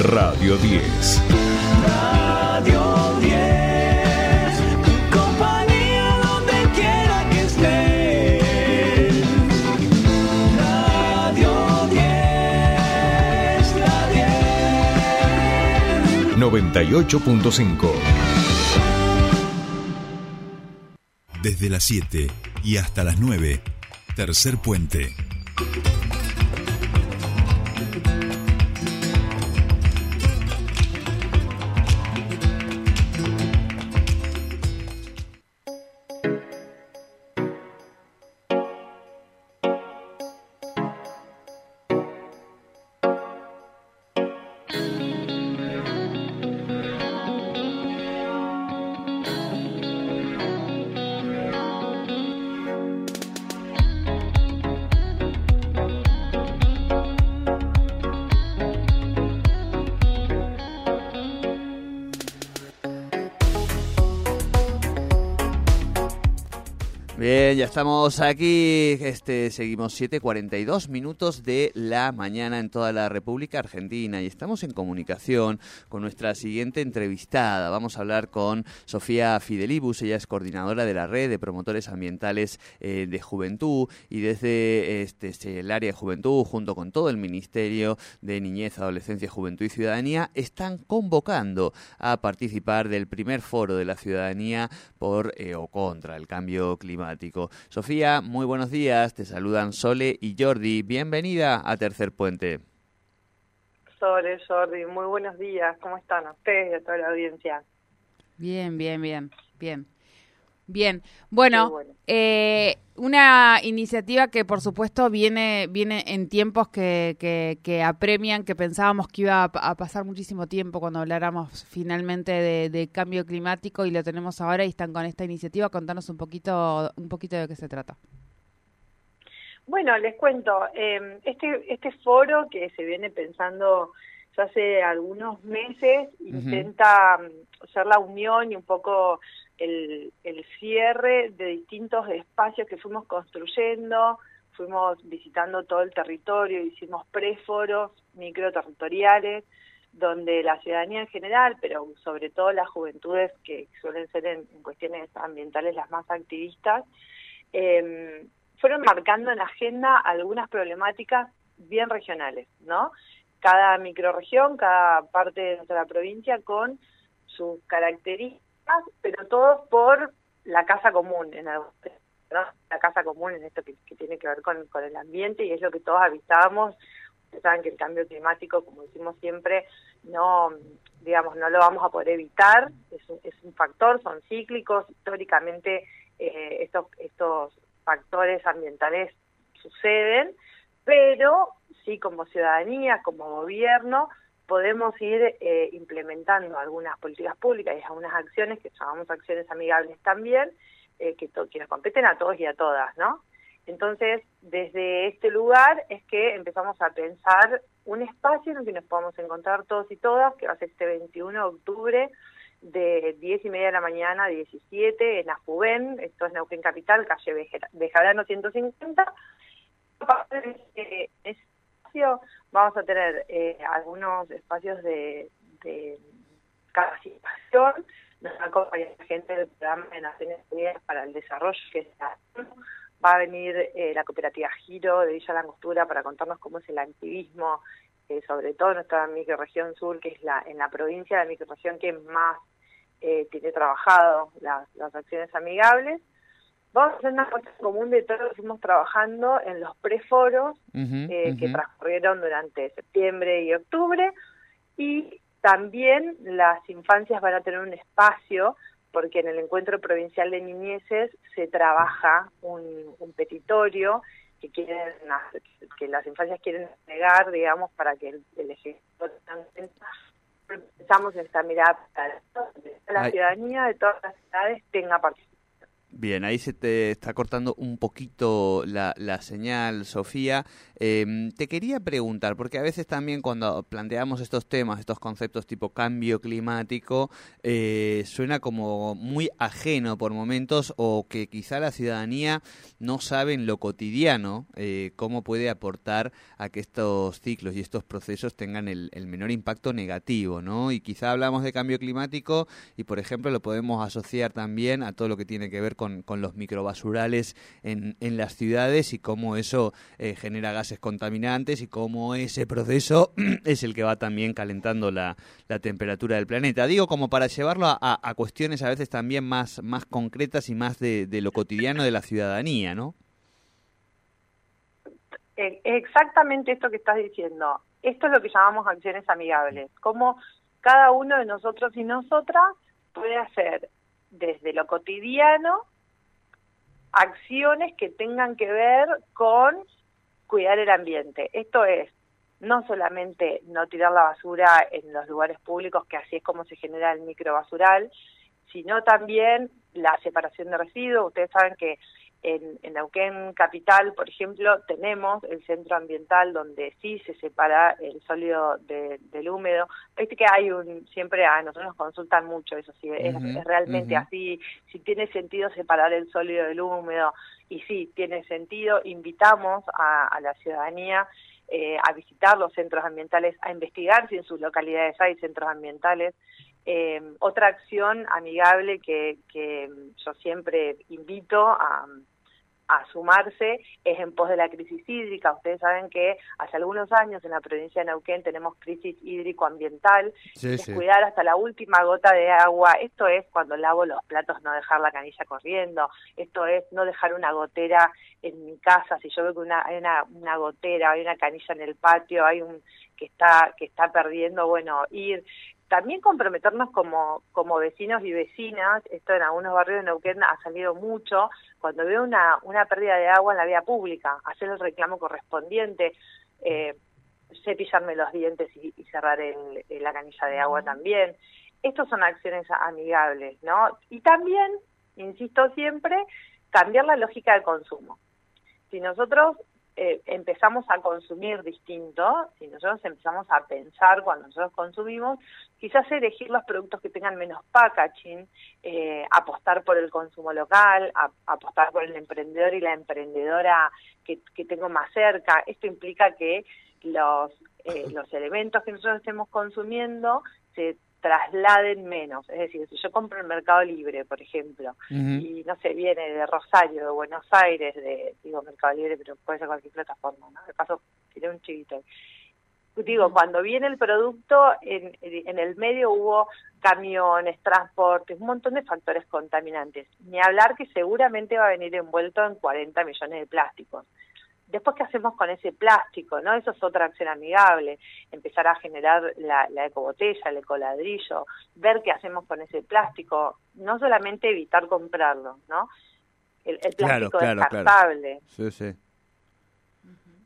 Radio 10. Radio 10. Compañía donde quiera que estés. Radio 10. La 10. 98.5. Desde las 7 y hasta las 9, tercer puente. Bien, ya estamos aquí. Este, seguimos 7:42 minutos de la mañana en toda la República Argentina y estamos en comunicación con nuestra siguiente entrevistada. Vamos a hablar con Sofía Fidelibus, ella es coordinadora de la red de promotores ambientales eh, de juventud y desde este, este, el área de juventud, junto con todo el Ministerio de Niñez, Adolescencia, Juventud y Ciudadanía, están convocando a participar del primer foro de la ciudadanía por eh, o contra el cambio climático. Sofía, muy buenos días. Te saludan Sole y Jordi. Bienvenida a Tercer Puente. Sole, Jordi, muy buenos días. ¿Cómo están ustedes y a toda la audiencia? Bien, bien, bien, bien. Bien, bueno, bueno. Eh, una iniciativa que por supuesto viene, viene en tiempos que, que, que, apremian, que pensábamos que iba a, a, pasar muchísimo tiempo cuando habláramos finalmente de, de, cambio climático y lo tenemos ahora y están con esta iniciativa. Contanos un poquito, un poquito de qué se trata. Bueno, les cuento, eh, este, este foro que se viene pensando ya hace algunos meses uh -huh. intenta ser la unión y un poco el, cierre de distintos espacios que fuimos construyendo, fuimos visitando todo el territorio, hicimos préforos microterritoriales, donde la ciudadanía en general, pero sobre todo las juventudes que suelen ser en, cuestiones ambientales las más activistas, eh, fueron marcando en la agenda algunas problemáticas bien regionales, ¿no? Cada microrregión, cada parte de nuestra provincia con sus características pero todos por la casa común, en la casa común en esto que, tiene que ver con, el ambiente y es lo que todos avistábamos. Ustedes saben que el cambio climático, como decimos siempre, no digamos no lo vamos a poder evitar, es un, es un factor, son cíclicos, históricamente eh, estos, estos factores ambientales suceden, pero sí como ciudadanía, como gobierno, podemos ir eh, implementando algunas políticas públicas y algunas acciones que llamamos acciones amigables también, eh, que, que nos competen a todos y a todas, ¿no? Entonces, desde este lugar es que empezamos a pensar un espacio en el que nos podamos encontrar todos y todas, que va a ser este 21 de octubre, de 10 y media de la mañana a 17, en Afuben, esto es Neuquén Capital, calle Bejarano 150. Este vamos a tener eh, algunos espacios de, de capacitación, nos va a gente del programa de Naciones Unidas para el Desarrollo, que va a venir eh, la cooperativa Giro de Villa Langostura para contarnos cómo es el activismo, eh, sobre todo en nuestra microregión sur, que es la en la provincia la microregión que más eh, tiene trabajado las acciones amigables. Vamos a hacer una cosa común de todo lo que fuimos trabajando en los preforos uh -huh, eh, uh -huh. que transcurrieron durante septiembre y octubre y también las infancias van a tener un espacio porque en el encuentro provincial de niñeces se trabaja un, un petitorio que quieren que las infancias quieren negar digamos para que el, el ejecutivo pensamos en esta mirada para la Ay. ciudadanía de todas las edades tenga participación Bien, ahí se te está cortando un poquito la, la señal, Sofía. Eh, te quería preguntar, porque a veces también cuando planteamos estos temas, estos conceptos tipo cambio climático, eh, suena como muy ajeno por momentos o que quizá la ciudadanía no sabe en lo cotidiano eh, cómo puede aportar a que estos ciclos y estos procesos tengan el, el menor impacto negativo, ¿no? Y quizá hablamos de cambio climático y, por ejemplo, lo podemos asociar también a todo lo que tiene que ver con, con los microbasurales en, en las ciudades y cómo eso eh, genera gases contaminantes y cómo ese proceso es el que va también calentando la, la temperatura del planeta. Digo, como para llevarlo a, cuestiones a veces también más, más concretas y más de, lo cotidiano de la ciudadanía, ¿no? Eh, exactamente esto que estás diciendo. Esto es lo que llamamos acciones amigables. Cómo cada uno de nosotros y nosotras puede hacer desde lo cotidiano acciones que tengan que ver con cuidar el ambiente. Esto es no solamente no tirar la basura en los lugares públicos, que así es como se genera el microbasural, sino también la separación de residuos. Ustedes saben que en, en Neuquén Capital, por ejemplo, tenemos el centro ambiental donde sí se separa el sólido de- del húmedo. Viste que hay un, siempre a nosotros nos consultan mucho eso, si es, realmente así, si tiene sentido separar el sólido del húmedo. Y sí, tiene sentido. Invitamos a, a la ciudadanía eh, a visitar los centros ambientales, a investigar si en sus localidades hay centros ambientales. Eh, otra acción amigable que, que yo siempre invito a, a sumarse es en pos de la crisis hídrica. Ustedes saben que hace algunos años en la provincia de Neuquén tenemos crisis hídrico-ambiental, Sí, es cuidar hasta la última gota de agua. Esto es cuando lavo los platos no dejar la canilla corriendo. Esto es no dejar una gotera en mi casa. Si yo veo que una, hay una, una gotera, hay una canilla en el patio, hay un que está que está perdiendo, bueno, ir también comprometernos como, como vecinos y vecinas, esto en algunos barrios de Neuquén ha salido mucho, cuando veo una, una pérdida de agua en la vía pública, hacer el reclamo correspondiente, eh, cepillarme los dientes y, y cerrar el, el- la canilla de agua también. Estos son acciones amigables, ¿no? Y también, insisto siempre, cambiar la lógica de consumo. Si nosotros eh, empezamos a consumir distinto, si nosotros empezamos a pensar cuando nosotros consumimos, quizás elegir los productos que tengan menos packaging, eh, apostar por el consumo local, apostar por el emprendedor y la emprendedora que, que tengo más cerca. Esto implica que los, eh, los elementos que nosotros estemos consumiendo se trasladen menos. Es decir, si yo compro en Mercado Libre, por ejemplo, y no sé, viene de Rosario, de Buenos Aires, de, digo Mercado Libre, pero puede ser cualquier plataforma, ¿no? De paso, tiré un chivito. Digo, cuando viene el producto, en, en el medio hubo camiones, transportes, un montón de factores contaminantes. Ni hablar que seguramente va a venir envuelto en 40 millones de plásticos. Después, ¿qué hacemos con ese plástico? no Eso es otra acción amigable. Empezar a generar la, la ecobotella, el ecoladrillo, ver qué hacemos con ese plástico. No solamente evitar comprarlo, ¿no? El, el Claro, plástico claro, claro. descartable. Sí, sí.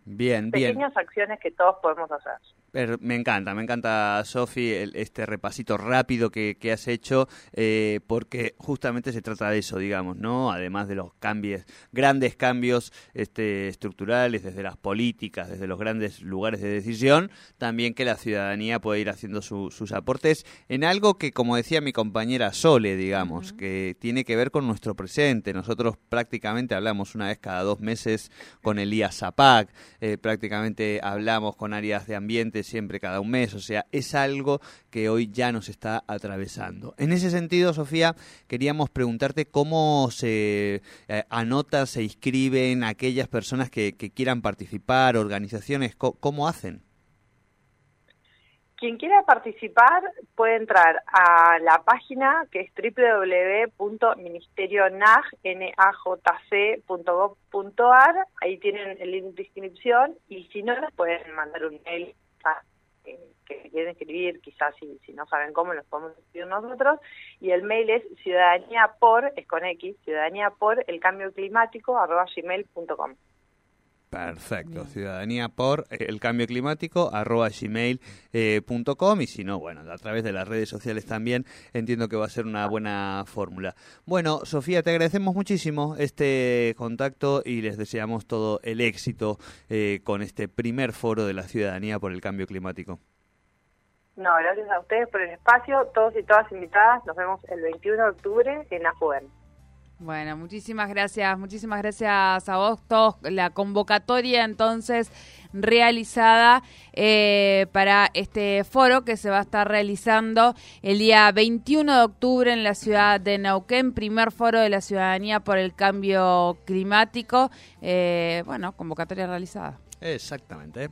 Bien, bien. Pequeñas acciones que todos podemos hacer. Per- Me encanta, me encanta, Sofi, este repasito rápido que, que has hecho, eh, porque justamente se trata de eso, digamos, ¿no? Además de los cambios, grandes cambios este, estructurales, desde las políticas, desde los grandes lugares de decisión, también que la ciudadanía puede ir haciendo su- sus aportes en algo que, como decía mi compañera Sole, digamos, que tiene que ver con nuestro presente. Nosotros prácticamente hablamos una vez cada dos meses con el IASAPAC, eh, prácticamente hablamos con áreas de ambiente siempre cada un mes, o sea, es algo que hoy ya nos está atravesando. En ese sentido, Sofía, queríamos preguntarte cómo se eh, anota, se inscriben aquellas personas que, que quieran participar, organizaciones, ¿cómo hacen? Quien quiera participar puede entrar a la página que es www.ministerionaj.gov.ar. Ahí tienen el link de inscripción y si no, les pueden mandar un mail eh, que quieren escribir, quizás si, si no saben cómo, los podemos escribir nosotros. Y el mail es ciudadanía por, es con X, ciudadanía por el cambio climático, arroba gmail.com. Perfecto, ciudadanía por eh, el cambio climático, arroba gmail eh, punto com, y si no, bueno, a través de las redes sociales también, entiendo que va a ser una buena fórmula. Bueno, Sofía, te agradecemos muchísimo este contacto y les deseamos todo el éxito eh, con este primer foro de la ciudadanía por el cambio climático. No, gracias a ustedes por el espacio, todos y todas invitadas, nos vemos el 21 de octubre en AFUEN. Bueno, muchísimas gracias, muchísimas gracias a vos todos. La convocatoria entonces realizada eh, para este foro que se va a estar realizando el día 21 de octubre en la ciudad de Neuquén, primer foro de la ciudadanía por el cambio climático. Eh, bueno, convocatoria realizada. Exactamente.